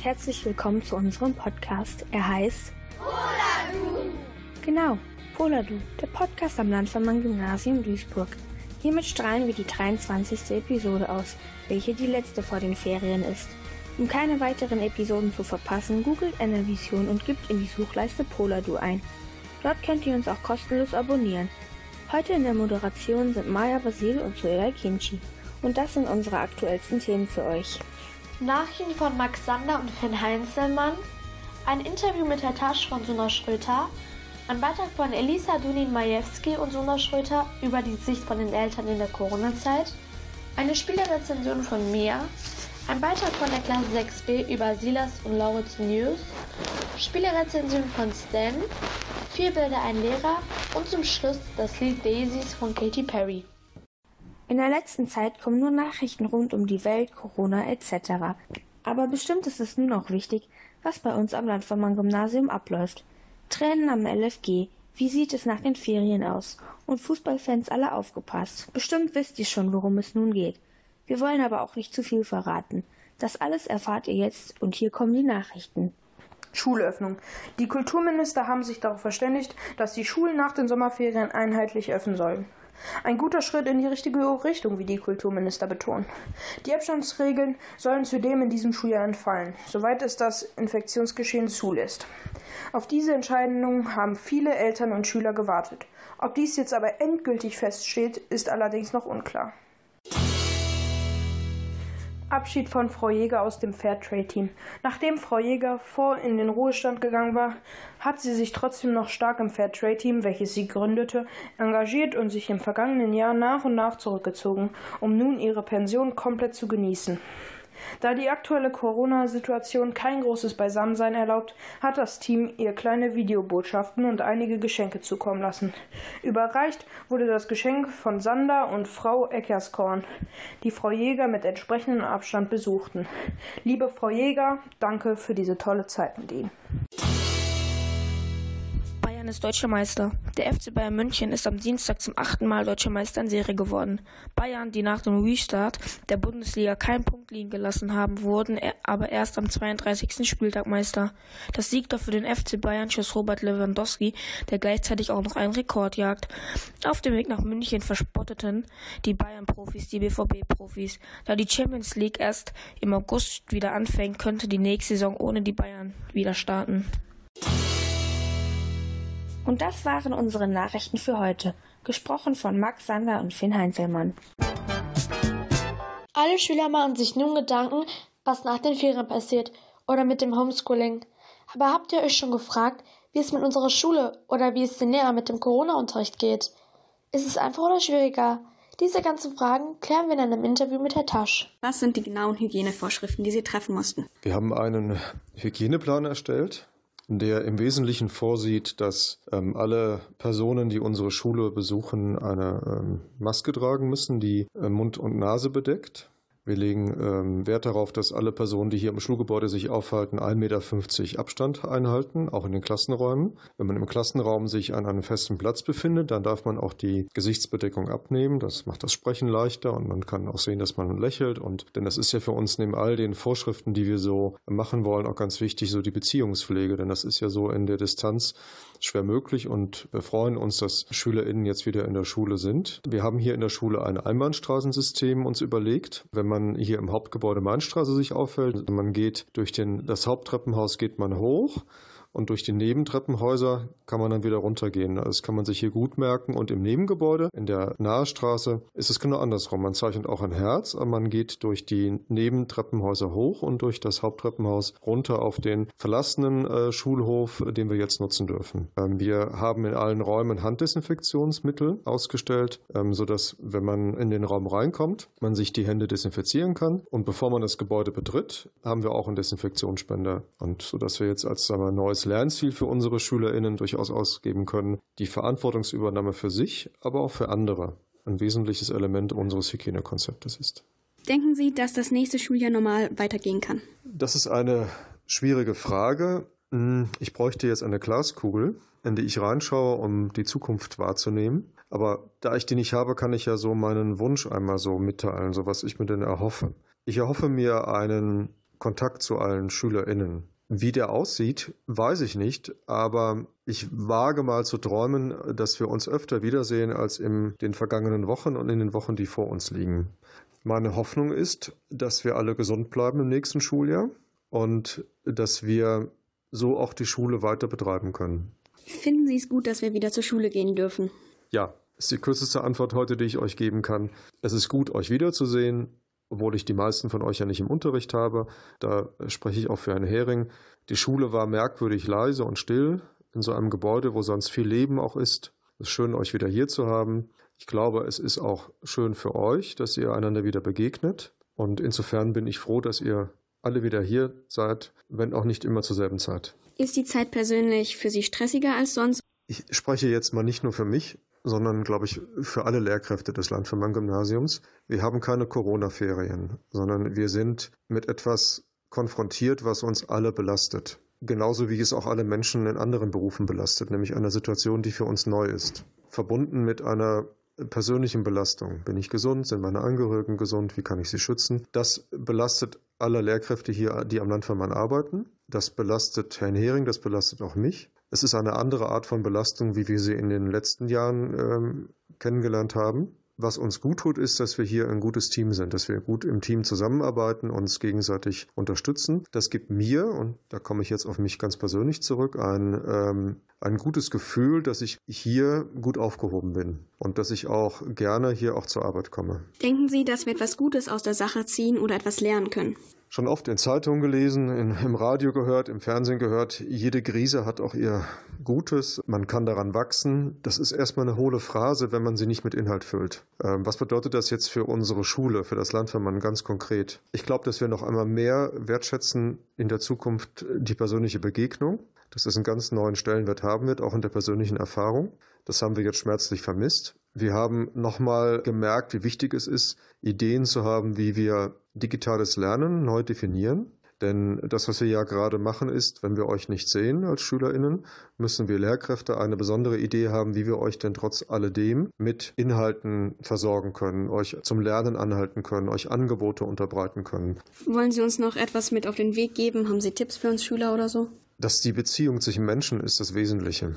Und herzlich willkommen zu unserem Podcast. Er heißt Poladu. Genau, Poladu, der Podcast am Landvermann Gymnasium Duisburg. Hiermit strahlen wir die 23. Episode aus, welche die letzte vor den Ferien ist. Um keine weiteren Episoden zu verpassen, googelt Enervision und gibt in die Suchleiste Poladu ein. Dort könnt ihr uns auch kostenlos abonnieren. Heute in der Moderation sind Maya Basil und Suela Kinchi. Und das sind unsere aktuellsten Themen für euch. Nachrichten von Max Sander und Finn Heinzelmann, ein Interview mit Herr Tasch von Suna Schröter, ein Beitrag von Elisa Dunin-Majewski und Suna Schröter über die Sicht von den Eltern in der Corona-Zeit, eine Spielerrezension von Mia, ein Beitrag von der Klasse 6b über Silas und Lauritz News, Spielerrezension von Stan, vier Bilder ein Lehrer und zum Schluss das Lied Daisies von Katy Perry. In der letzten Zeit kommen nur Nachrichten rund um die Welt, Corona etc. Aber bestimmt ist es nun auch wichtig, was bei uns am Landvermann-Gymnasium abläuft. Tränen am LFG. Wie sieht es nach den Ferien aus? Und Fußballfans alle aufgepasst. Bestimmt wisst ihr schon, worum es nun geht. Wir wollen aber auch nicht zu viel verraten. Das alles erfahrt ihr jetzt und hier kommen die Nachrichten. Schulöffnung. Die Kulturminister haben sich darauf verständigt, dass die Schulen nach den Sommerferien einheitlich öffnen sollen. Ein guter Schritt in die richtige Richtung, wie die Kulturminister betonen. Die Abstandsregeln sollen zudem in diesem Schuljahr entfallen, soweit es das Infektionsgeschehen zulässt. Auf diese Entscheidung haben viele Eltern und Schüler gewartet. Ob dies jetzt aber endgültig feststeht, ist allerdings noch unklar. Abschied von Frau Jäger aus dem Fairtrade-Team. Nachdem Frau Jäger vor in den Ruhestand gegangen war, hat sie sich trotzdem noch stark im Fairtrade-Team, welches sie gründete, engagiert und sich im vergangenen Jahr nach und nach zurückgezogen, um nun ihre Pension komplett zu genießen. Da die aktuelle Corona-Situation kein großes Beisammensein erlaubt, hat das Team ihr kleine Videobotschaften und einige Geschenke zukommen lassen. Überreicht wurde das Geschenk von Sander und Frau Eckerskorn, die Frau Jäger mit entsprechendem Abstand besuchten. Liebe Frau Jäger, danke für diese tolle Zeit mit Ihnen ist deutscher Meister. Der FC Bayern München ist am Dienstag zum achten Mal deutscher Meister in Serie geworden. Bayern, die nach dem Restart der Bundesliga keinen Punkt liegen gelassen haben, wurden aber erst am 32. Spieltag Meister. Das Sieg für den FC Bayern schoss Robert Lewandowski, der gleichzeitig auch noch einen Rekord jagt. Auf dem Weg nach München verspotteten die Bayern-Profis die BVB-Profis. Da die Champions League erst im August wieder anfängt, könnte die nächste Saison ohne die Bayern wieder starten. Und das waren unsere Nachrichten für heute, gesprochen von Max Sander und Finn Heinzelmann. Alle Schüler machen sich nun Gedanken, was nach den Ferien passiert oder mit dem Homeschooling. Aber habt ihr euch schon gefragt, wie es mit unserer Schule oder wie es den Lehrern mit dem Corona-Unterricht geht? Ist es einfacher oder schwieriger? Diese ganzen Fragen klären wir in einem Interview mit Herrn Tasch. Was sind die genauen Hygienevorschriften, die Sie treffen mussten? Wir haben einen Hygieneplan erstellt, der im Wesentlichen vorsieht, dass ähm, alle Personen, die unsere Schule besuchen, eine ähm, Maske tragen müssen, die äh, Mund und Nase bedeckt. Wir legen ähm, Wert darauf, dass alle Personen, die hier im Schulgebäude sich aufhalten, 1,50 Meter Abstand einhalten, auch in den Klassenräumen. Wenn man im Klassenraum sich an einem festen Platz befindet, dann darf man auch die Gesichtsbedeckung abnehmen. Das macht das Sprechen leichter und man kann auch sehen, dass man lächelt. Und denn das ist ja für uns neben all den Vorschriften, die wir so machen wollen, auch ganz wichtig, so die Beziehungspflege. Denn das ist ja so in der Distanz schwer möglich und wir freuen uns, dass SchülerInnen jetzt wieder in der Schule sind. Wir haben hier in der Schule ein Einbahnstraßensystem uns überlegt. Wenn man hier im Hauptgebäude Mainstraße sich aufhält, man geht durch den, das Haupttreppenhaus geht man hoch und durch die Nebentreppenhäuser kann man dann wieder runtergehen. Das kann man sich hier gut merken. Und im Nebengebäude, in der Nahestraße, ist es genau andersrum. Man zeichnet auch ein Herz, aber man geht durch die Nebentreppenhäuser hoch und durch das Haupttreppenhaus runter auf den verlassenen äh, Schulhof, den wir jetzt nutzen dürfen. Ähm, wir haben in allen Räumen Handdesinfektionsmittel ausgestellt, ähm, sodass, wenn man in den Raum reinkommt, man sich die Hände desinfizieren kann. Und bevor man das Gebäude betritt, haben wir auch einen Desinfektionsspender. Und sodass wir jetzt als sagen wir, neues als Lernziel für unsere SchülerInnen durchaus ausgeben können, die Verantwortungsübernahme für sich, aber auch für andere ein wesentliches Element unseres Hygienekonzeptes ist. Denken Sie, dass das nächste Schuljahr normal weitergehen kann? Das ist eine schwierige Frage. Hm, ich bräuchte jetzt eine Glaskugel, in die ich reinschaue, um die Zukunft wahrzunehmen. Aber da ich die nicht habe, kann ich ja so meinen Wunsch einmal so mitteilen, so was ich mir denn erhoffe. Ich erhoffe mir einen Kontakt zu allen SchülerInnen. Wie der aussieht, weiß ich nicht, aber ich wage mal zu träumen, dass wir uns öfter wiedersehen als in den vergangenen Wochen und in den Wochen, die vor uns liegen. Meine Hoffnung ist, dass wir alle gesund bleiben im nächsten Schuljahr und dass wir so auch die Schule weiter betreiben können. Finden Sie es gut, dass wir wieder zur Schule gehen dürfen? Ja, ist die kürzeste Antwort heute, die ich euch geben kann. Es ist gut, euch wiederzusehen obwohl ich die meisten von euch ja nicht im Unterricht habe. Da spreche ich auch für einen Hering. Die Schule war merkwürdig leise und still in so einem Gebäude, wo sonst viel Leben auch ist. Es ist schön, euch wieder hier zu haben. Ich glaube, es ist auch schön für euch, dass ihr einander wieder begegnet. Und insofern bin ich froh, dass ihr alle wieder hier seid, wenn auch nicht immer zur selben Zeit. Ist die Zeit persönlich für Sie stressiger als sonst? Ich spreche jetzt mal nicht nur für mich, sondern, glaube ich, für alle Lehrkräfte des Landvermann-Gymnasiums. Wir haben keine Corona-Ferien, sondern wir sind mit etwas konfrontiert, was uns alle belastet. Genauso wie es auch alle Menschen in anderen Berufen belastet, nämlich einer Situation, die für uns neu ist. Verbunden mit einer persönlichen Belastung. Bin ich gesund? Sind meine Angehörigen gesund? Wie kann ich sie schützen? Das belastet alle Lehrkräfte hier, die am Landvermann arbeiten. Das belastet Herrn Hering, das belastet auch mich. Es ist eine andere Art von Belastung, wie wir sie in den letzten Jahren ähm, kennengelernt haben. Was uns gut tut, ist, dass wir hier ein gutes Team sind, dass wir gut im Team zusammenarbeiten, uns gegenseitig unterstützen. Das gibt mir, und da komme ich jetzt auf mich ganz persönlich zurück, ein, ähm, ein gutes Gefühl, dass ich hier gut aufgehoben bin und dass ich auch gerne hier auch zur Arbeit komme. Denken Sie, dass wir etwas Gutes aus der Sache ziehen oder etwas lernen können? Schon oft in Zeitungen gelesen, in, im Radio gehört, im Fernsehen gehört, jede Krise hat auch ihr Gutes, man kann daran wachsen. Das ist erstmal eine hohle Phrase, wenn man sie nicht mit Inhalt füllt. Ähm, was bedeutet das jetzt für unsere Schule, für das Land, wenn man ganz konkret? Ich glaube, dass wir noch einmal mehr wertschätzen in der Zukunft die persönliche Begegnung, dass es einen ganz neuen Stellenwert haben wird, auch in der persönlichen Erfahrung. Das haben wir jetzt schmerzlich vermisst. Wir haben nochmal gemerkt, wie wichtig es ist, Ideen zu haben, wie wir digitales Lernen neu definieren. Denn das, was wir ja gerade machen, ist, wenn wir euch nicht sehen als SchülerInnen, müssen wir Lehrkräfte eine besondere Idee haben, wie wir euch denn trotz alledem mit Inhalten versorgen können, euch zum Lernen anhalten können, euch Angebote unterbreiten können. Wollen Sie uns noch etwas mit auf den Weg geben? Haben Sie Tipps für uns Schüler oder so? Dass die Beziehung zwischen Menschen ist das Wesentliche.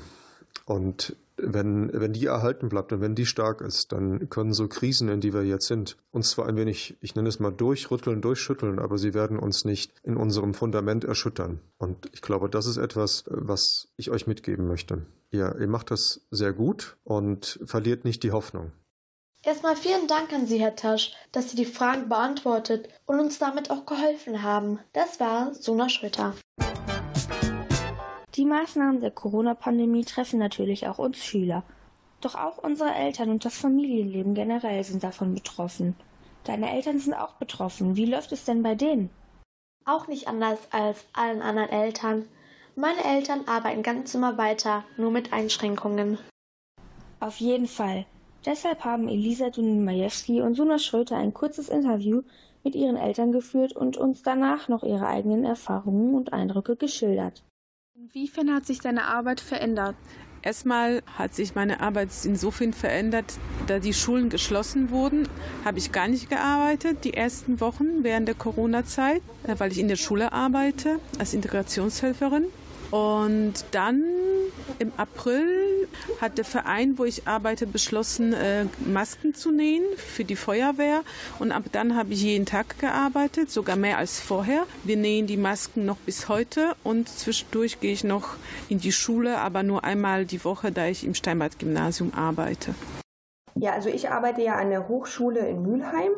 Und wenn, wenn die erhalten bleibt und wenn die stark ist, dann können so Krisen, in die wir jetzt sind, uns zwar ein wenig, ich nenne es mal durchrütteln, durchschütteln, aber sie werden uns nicht in unserem Fundament erschüttern. Und ich glaube, das ist etwas, was ich euch mitgeben möchte. Ihr, ihr macht das sehr gut und verliert nicht die Hoffnung. Erstmal vielen Dank an Sie, Herr Tasch, dass Sie die Fragen beantwortet und uns damit auch geholfen haben. Das war Sona Schröter. Die Maßnahmen der Corona-Pandemie treffen natürlich auch uns Schüler. Doch auch unsere Eltern und das Familienleben generell sind davon betroffen. Deine Eltern sind auch betroffen. Wie läuft es denn bei denen? Auch nicht anders als allen anderen Eltern. Meine Eltern arbeiten ganz immer weiter, nur mit Einschränkungen. Auf jeden Fall. Deshalb haben Elisa Dunin-Majewski und Suna Schröter ein kurzes Interview mit ihren Eltern geführt und uns danach noch ihre eigenen Erfahrungen und Eindrücke geschildert. Inwiefern hat sich deine Arbeit verändert? Erstmal hat sich meine Arbeit insofern verändert, da die Schulen geschlossen wurden, habe ich gar nicht gearbeitet die ersten Wochen während der Corona-Zeit, äh, weil ich in der Schule arbeite als Integrationshelferin. Und dann im April hat der Verein, wo ich arbeite, beschlossen, äh, Masken zu nähen für die Feuerwehr. Und ab dann habe ich jeden Tag gearbeitet, sogar mehr als vorher. Wir nähen die Masken noch bis heute und zwischendurch gehe ich noch in die Schule, aber nur einmal die Woche, da ich im Steinbad-Gymnasium arbeite. Ja, also ich arbeite ja an der Hochschule in Mülheim.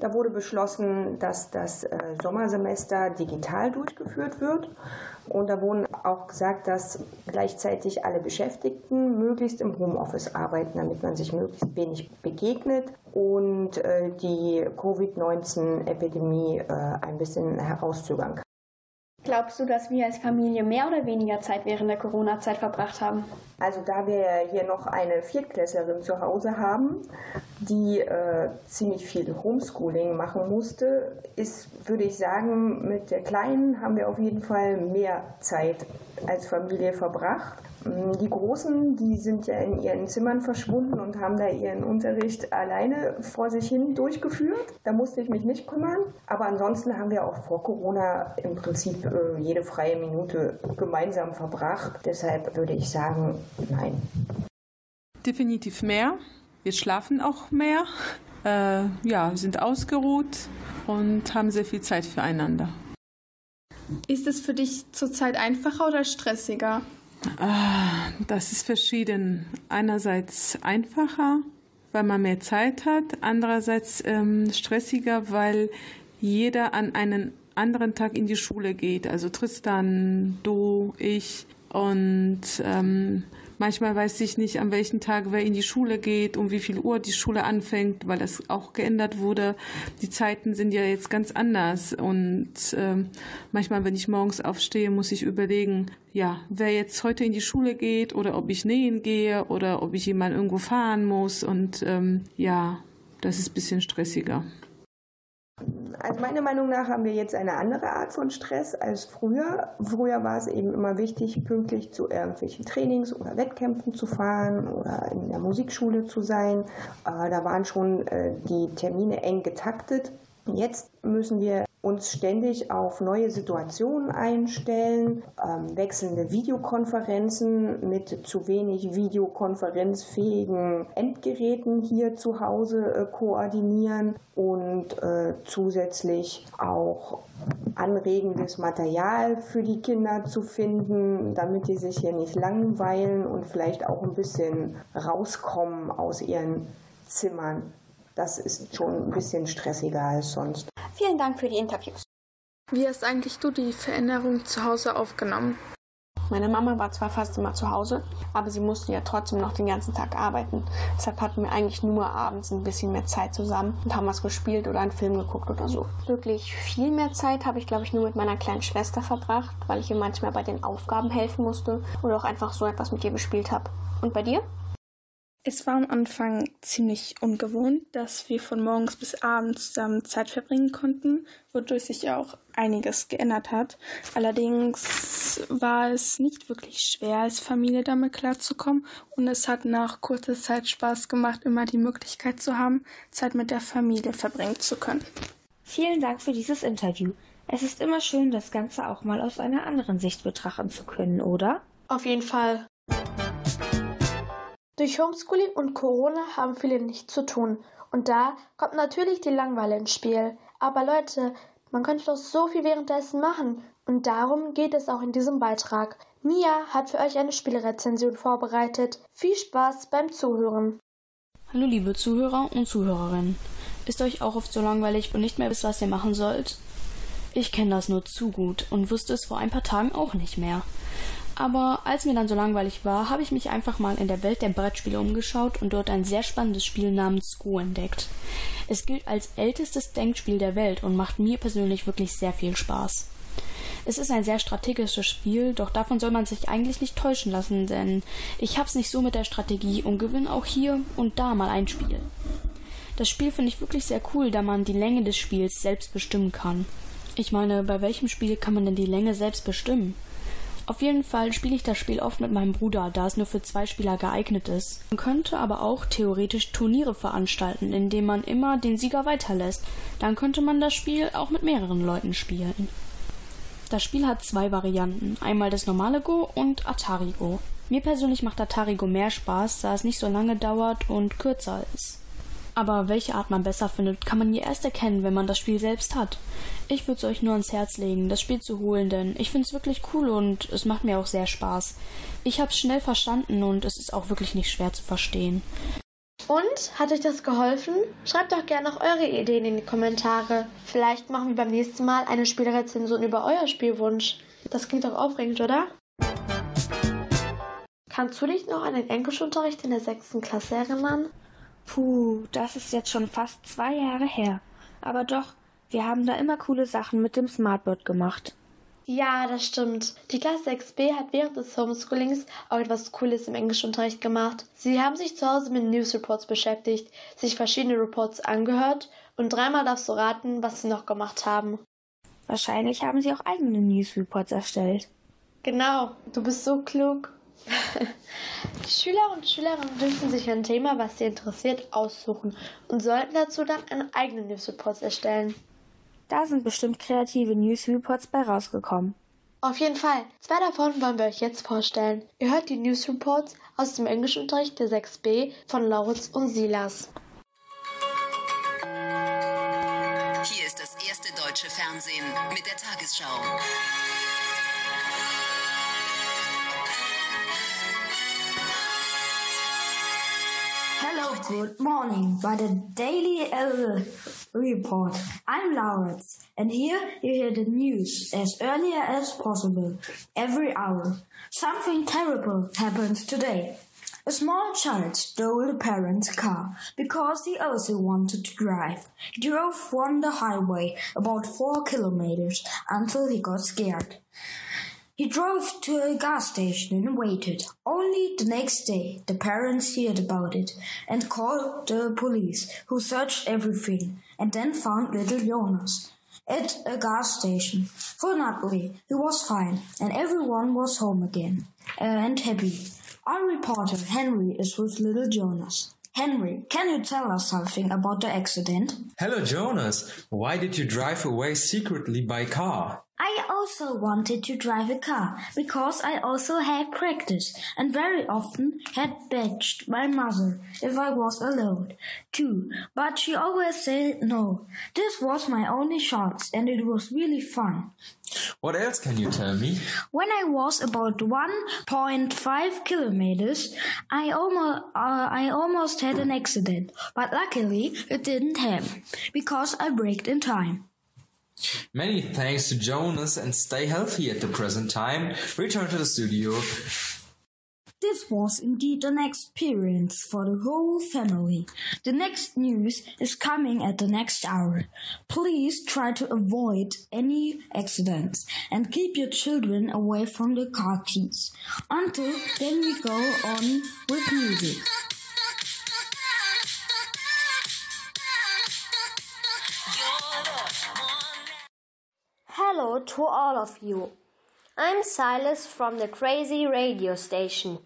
Da wurde beschlossen, dass das äh, Sommersemester digital durchgeführt wird. Und da wurden auch gesagt, dass gleichzeitig alle Beschäftigten möglichst im Homeoffice arbeiten, damit man sich möglichst wenig begegnet und äh, die Covid-19-Epidemie äh, ein bisschen herauszögern kann. Glaubst du, dass wir als Familie mehr oder weniger Zeit während der Corona-Zeit verbracht haben? Also da wir hier noch eine Viertklässlerin zu Hause haben, die äh, ziemlich viel Homeschooling machen musste, ist, würde ich sagen, mit der Kleinen haben wir auf jeden Fall mehr Zeit als Familie verbracht. Mm, die Großen, die sind ja in ihren Zimmern verschwunden und haben da ihren Unterricht alleine vor sich hin durchgeführt. Da musste ich mich nicht kümmern. Aber ansonsten haben wir auch vor Corona im Prinzip äh, jede freie Minute gemeinsam verbracht. Deshalb würde ich sagen, nein. Definitiv mehr. Wir schlafen auch mehr. Äh, ja, sind ausgeruht und haben sehr viel Zeit füreinander. Ist es für dich zurzeit einfacher oder stressiger? Ah, das ist verschieden. Einerseits einfacher, weil man mehr Zeit hat, andererseits ähm, stressiger, weil jeder an einen anderen Tag in die Schule geht. Also Tristan, du, ich und ähm, Manchmal weiß ich nicht, an welchem Tag wer in die Schule geht, um wie viel Uhr die Schule anfängt, weil das auch geändert wurde. Die Zeiten sind ja jetzt ganz anders. Und äh, manchmal, wenn ich morgens aufstehe, muss ich überlegen, ja, wer jetzt heute in die Schule geht oder ob ich nähen gehe oder ob ich jemand irgendwo fahren muss. Und ähm, ja, das ist ein bisschen stressiger. Also meiner Meinung nach haben wir jetzt eine andere Art von Stress als früher. Früher war es eben immer wichtig, pünktlich zu irgendwelchen Trainings oder Wettkämpfen zu fahren oder in der Musikschule zu sein. Äh, da waren schon äh, die Termine eng getaktet. Jetzt müssen wir uns ständig auf neue Situationen einstellen, ähm, wechselnde Videokonferenzen mit zu wenig videokonferenzfähigen Endgeräten hier zu Hause äh, koordinieren und äh, zusätzlich auch anregendes Material für die Kinder zu finden, damit die sich hier nicht langweilen und vielleicht auch ein bisschen rauskommen aus ihren Zimmern. Das ist schon ein bisschen stressiger als sonst. Vielen Dank für die Interviews. Wie hast eigentlich du die Veränderung zu Hause aufgenommen? Meine Mama war zwar fast immer zu Hause, aber sie musste ja trotzdem noch den ganzen Tag arbeiten. Deshalb hatten wir eigentlich nur abends ein bisschen mehr Zeit zusammen und haben was gespielt oder einen Film geguckt oder so. Wirklich viel mehr Zeit habe ich, glaube ich, nur mit meiner kleinen Schwester verbracht, weil ich ihr manchmal bei den Aufgaben helfen musste oder auch einfach so etwas mit ihr gespielt habe. Und bei dir? Es war am Anfang ziemlich ungewohnt, dass wir von morgens bis abends zusammen Zeit verbringen konnten, wodurch sich auch einiges geändert hat. Allerdings war es nicht wirklich schwer, als Familie damit klarzukommen und es hat nach kurzer Zeit Spaß gemacht, immer die Möglichkeit zu haben, Zeit mit der Familie verbringen zu können. Vielen Dank für dieses Interview. Es ist immer schön, das Ganze auch mal aus einer anderen Sicht betrachten zu können, oder? Auf jeden Fall. Durch Homeschooling und Corona haben viele nichts zu tun. Und da kommt natürlich die Langeweile ins Spiel. Aber Leute, man könnte doch so viel währenddessen machen. Und darum geht es auch in diesem Beitrag. Mia hat für euch eine Spielrezension vorbereitet. Viel Spaß beim Zuhören. Hallo liebe Zuhörer und Zuhörerinnen. Ist euch auch oft so langweilig und nicht mehr wisst, was ihr machen sollt? Ich kenne das nur zu gut und wusste es vor ein paar Tagen auch nicht mehr. Aber als mir dann so langweilig war, habe ich mich einfach mal in der Welt der Brettspiele umgeschaut und dort ein sehr spannendes Spiel namens Go entdeckt. Es gilt als ältestes Denkspiel der Welt und macht mir persönlich wirklich sehr viel Spaß. Es ist ein sehr strategisches Spiel, doch davon soll man sich eigentlich nicht täuschen lassen, denn ich hab's nicht so mit der Strategie und gewinne auch hier und da mal ein Spiel. Das Spiel finde ich wirklich sehr cool, da man die Länge des Spiels selbst bestimmen kann. Ich meine, bei welchem Spiel kann man denn die Länge selbst bestimmen? Auf jeden Fall spiele ich das Spiel oft mit meinem Bruder, da es nur für zwei Spieler geeignet ist. Man könnte aber auch theoretisch Turniere veranstalten, indem man immer den Sieger weiterlässt. Dann könnte man das Spiel auch mit mehreren Leuten spielen. Das Spiel hat zwei Varianten, einmal das normale Go und Atari Go. Mir persönlich macht Atari Go mehr Spaß, da es nicht so lange dauert und kürzer ist. Aber welche Art man besser findet, kann man ja erst erkennen, wenn man das Spiel selbst hat. Ich würde es euch nur ans Herz legen, das Spiel zu holen, denn ich finde es wirklich cool und es macht mir auch sehr Spaß. Ich habe es schnell verstanden und es ist auch wirklich nicht schwer zu verstehen. Und hat euch das geholfen? Schreibt doch gerne noch eure Ideen in die Kommentare. Vielleicht machen wir beim nächsten Mal eine Spielrezension über euer Spielwunsch. Das klingt doch aufregend, oder? Kannst du dich noch an den Englischunterricht in der sechsten Klasse erinnern? Puh, das ist jetzt schon fast zwei Jahre her. Aber doch, wir haben da immer coole Sachen mit dem Smartboard gemacht. Ja, das stimmt. Die Klasse 6b hat während des Homeschoolings auch etwas Cooles im Englischunterricht gemacht. Sie haben sich zu Hause mit News Reports beschäftigt, sich verschiedene Reports angehört und dreimal darfst du raten, was sie noch gemacht haben. Wahrscheinlich haben sie auch eigene News Reports erstellt. Genau, du bist so klug. Die Schüler und Schülerinnen dürfen sich ein Thema, was sie interessiert, aussuchen und sollten dazu dann einen eigenen News Reports erstellen. Da sind bestimmt kreative News Reports bei rausgekommen. Auf jeden Fall. Zwei davon wollen wir euch jetzt vorstellen. Ihr hört die News Reports aus dem Englischunterricht der 6b von Lauritz und Silas. Hier ist das erste deutsche Fernsehen mit der Tagesschau. Good morning by the Daily uh, Report. I'm Lawrence, and here you hear the news as early as possible, every hour. Something terrible happened today. A small child stole a parent's car because he also wanted to drive. He drove on the highway about four kilometers until he got scared. He drove to a gas station and waited. Only the next day, the parents heard about it and called the police, who searched everything and then found little Jonas at a gas station. Fortunately, he was fine and everyone was home again uh, and happy. Our reporter Henry is with little Jonas. Henry, can you tell us something about the accident? Hello, Jonas. Why did you drive away secretly by car? I also wanted to drive a car because I also had practice and very often had badged my mother if I was alone too, but she always said no. This was my only chance and it was really fun. What else can you tell me? When I was about 1.5 kilometers, I almost, uh, I almost had an accident, but luckily it didn't happen because I braked in time. Many thanks to Jonas and stay healthy at the present time. Return to the studio. This was indeed an experience for the whole family. The next news is coming at the next hour. Please try to avoid any accidents and keep your children away from the car keys. Until then we go on with music. To all of you. I'm Silas from the Crazy Radio Station.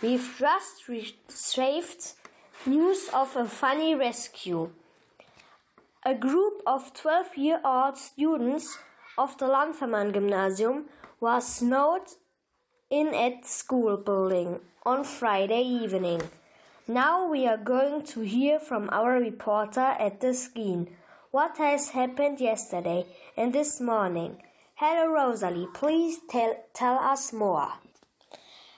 We've just received news of a funny rescue. A group of 12 year old students of the Landvermann Gymnasium was snowed in at school building on Friday evening. Now we are going to hear from our reporter at the skiing what has happened yesterday and this morning. Hello, Rosalie. Please tell, tell us more.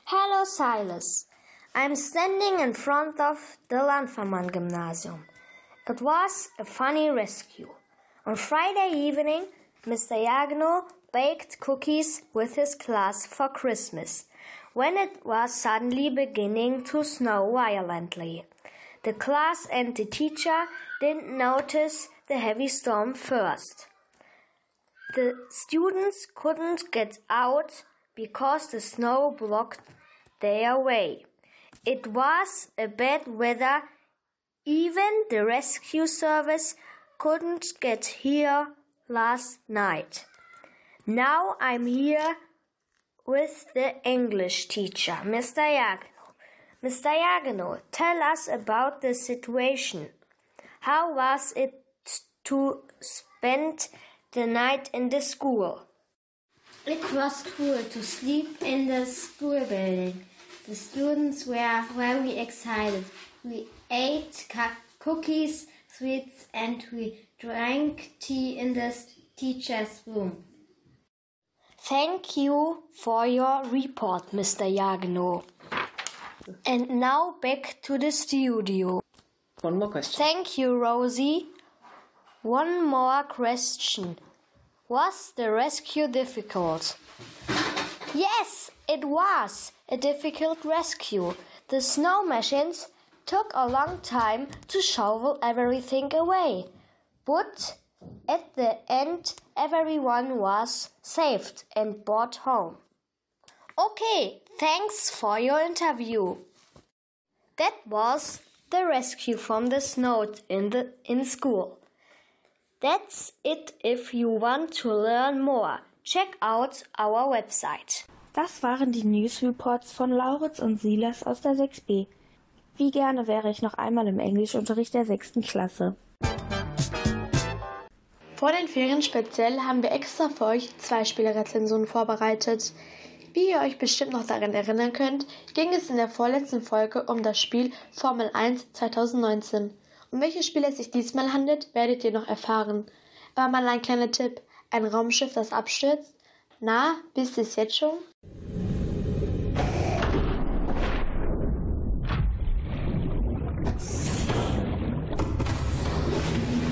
Hello, Silas. I'm standing in front of the Landvermann Gymnasium. It was a funny rescue. On Friday evening, Mr. Jagno baked cookies with his class for Christmas when it was suddenly beginning to snow violently. The class and the teacher didn't notice the heavy storm first. The students couldn't get out because the snow blocked their way. It was a bad weather. Even the rescue service couldn't get here last night. Now I'm here with the English teacher, Mr. Jagno. Mr. Jagno, tell us about the situation. How was it to spend the night in the school? It was cool to sleep in the school building. The students were very excited. We ate cookies, sweets, and we drank tea in the teacher's room. Thank you for your report, Mr. Jagno. And now back to the studio. One more question. Thank you, Rosie. One more question. Was the rescue difficult? Yes, it was a difficult rescue. The snow machines took a long time to shovel everything away. But at the end, everyone was saved and brought home. Okay, thanks for your interview. That was the rescue from the snow in the in school. That's it if you want to learn more. Check out our website. Das waren die News Reports von Lauritz und Silas aus der 6b. Wie gerne wäre ich noch einmal im Englischunterricht der 6. Klasse. Vor den Ferien speziell haben wir extra für euch zwei Spielerezensionen vorbereitet. Wie ihr euch bestimmt noch daran erinnern könnt, ging es in der vorletzten Folge um das Spiel Formel 1 2019. Um welches Spiel es sich diesmal handelt, werdet ihr noch erfahren. Aber mal ein kleiner Tipp. Ein Raumschiff, das abstürzt? Na, wisst ihr es jetzt schon?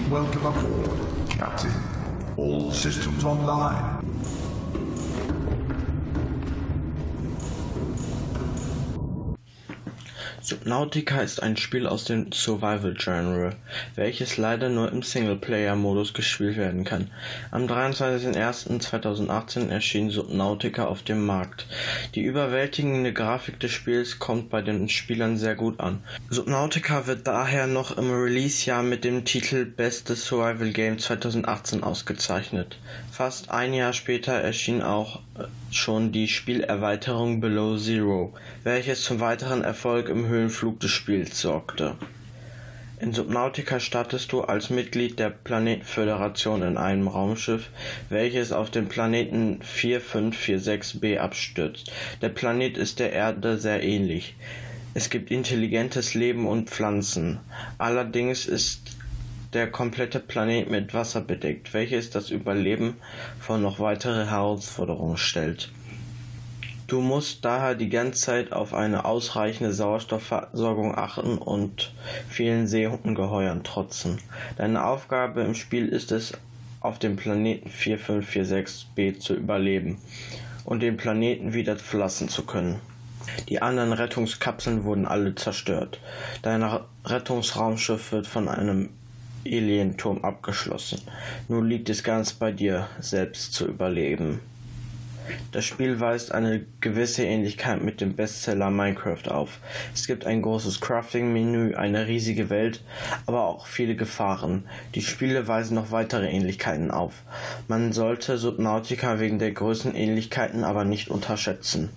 Welcome aboard, Captain. All systems online. Subnautica ist ein Spiel aus dem Survival-Genre, welches leider nur im Singleplayer-Modus gespielt werden kann. Am 23.01.2018 erschien Subnautica auf dem Markt. Die überwältigende Grafik des Spiels kommt bei den Spielern sehr gut an. Subnautica wird daher noch im Release-Jahr mit dem Titel Bestes Survival Game 2018 ausgezeichnet. Fast ein Jahr später erschien auch schon die Spielerweiterung Below Zero, welches zum weiteren Erfolg im Höhenflug des Spiels sorgte. In Subnautica startest du als Mitglied der Planetenföderation in einem Raumschiff, welches auf dem Planeten 4546b abstürzt. Der Planet ist der Erde sehr ähnlich. Es gibt intelligentes Leben und Pflanzen. Allerdings ist der komplette Planet mit Wasser bedeckt, welches das Überleben vor noch weitere Herausforderungen stellt. Du musst daher die ganze Zeit auf eine ausreichende Sauerstoffversorgung achten und vielen Seeungeheuern trotzen. Deine Aufgabe im Spiel ist es, auf dem Planeten 4546b zu überleben und den Planeten wieder verlassen zu können. Die anderen Rettungskapseln wurden alle zerstört. Dein Rettungsraumschiff wird von einem Alienturm abgeschlossen. Nun liegt es ganz bei dir, selbst zu überleben. Das Spiel weist eine gewisse Ähnlichkeit mit dem Bestseller Minecraft auf. Es gibt ein großes Crafting-Menü, eine riesige Welt, aber auch viele Gefahren. Die Spiele weisen noch weitere Ähnlichkeiten auf. Man sollte Subnautica wegen der Größenähnlichkeiten aber nicht unterschätzen.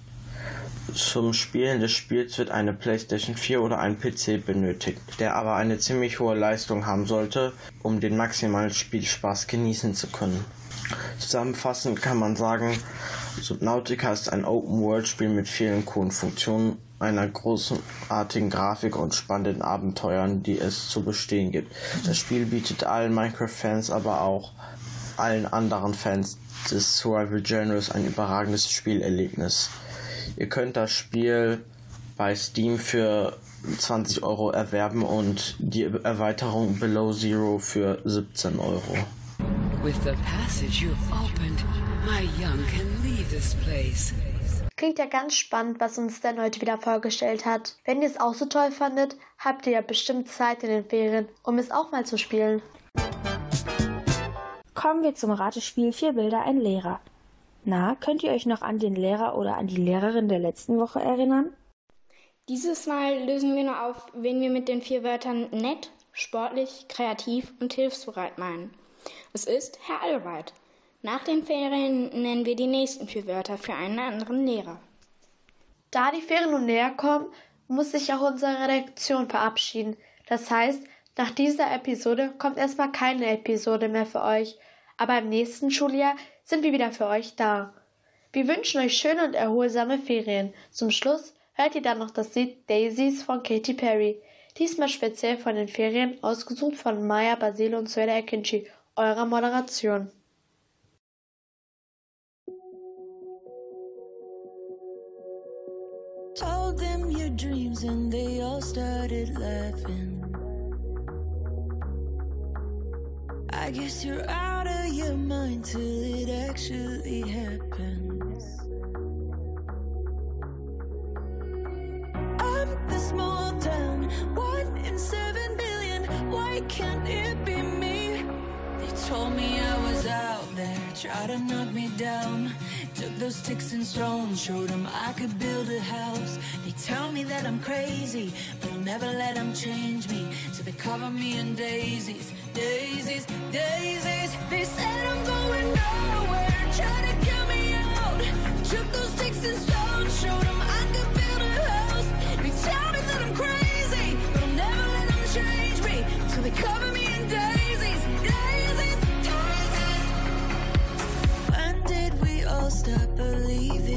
Zum Spielen des Spiels wird eine PlayStation 4 oder ein PC benötigt, der aber eine ziemlich hohe Leistung haben sollte, um den maximalen Spielspaß genießen zu können. Zusammenfassend kann man sagen, Subnautica ist ein Open-World-Spiel mit vielen coolen Funktionen, einer großartigen Grafik und spannenden Abenteuern, die es zu bestehen gibt. Das Spiel bietet allen Minecraft-Fans, aber auch allen anderen Fans des Survival-Genres ein überragendes Spielerlebnis. Ihr könnt das Spiel bei Steam für 20 Euro erwerben und die Erweiterung Below Zero für 17 Euro. With the passage you've opened, my young can leave this place. Klingt ja ganz spannend, was uns Dan heute wieder vorgestellt hat. Wenn ihr es auch so toll fandet, habt ihr ja bestimmt Zeit in den Ferien, um es auch mal zu spielen. Kommen wir zum Ratespiel Vier Bilder, ein Lehrer. Na, könnt ihr euch noch an den Lehrer oder an die Lehrerin der letzten Woche erinnern? Dieses Mal lösen wir nur auf, wen wir mit den vier Wörtern nett, sportlich, kreativ und hilfsbereit meinen. Es ist Herr Allweit. Nach den Ferien nennen wir die nächsten vier Wörter für einen anderen Lehrer. Da die Ferien nun näher kommen, muss sich auch unsere Redaktion verabschieden. Das heißt, nach dieser Episode kommt erstmal keine Episode mehr für euch, aber im nächsten Schuljahr sind wir wieder für euch da. Wir wünschen euch schöne und erholsame Ferien. Zum Schluss hört ihr dann noch das Lied Daisies von Katy Perry. Diesmal speziell von den Ferien, ausgesucht von Maya Basile und Sueda Akinci, eurer Moderation. Told them your dreams and they all started laughing. I guess you're out of your mind till it actually happens. I'm the small town, one in seven billion. Why can't it be told me I was out there, tried to knock me down. Took those sticks and stones, showed them I could build a house. They tell me that I'm crazy, but I'll never let them change me. So they cover me in daisies, daisies, daisies. They said I'm going nowhere, try to get me out. Took those sticks and stones, showed them stop believing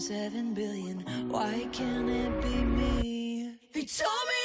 seven billion. Why can't it be me? They told me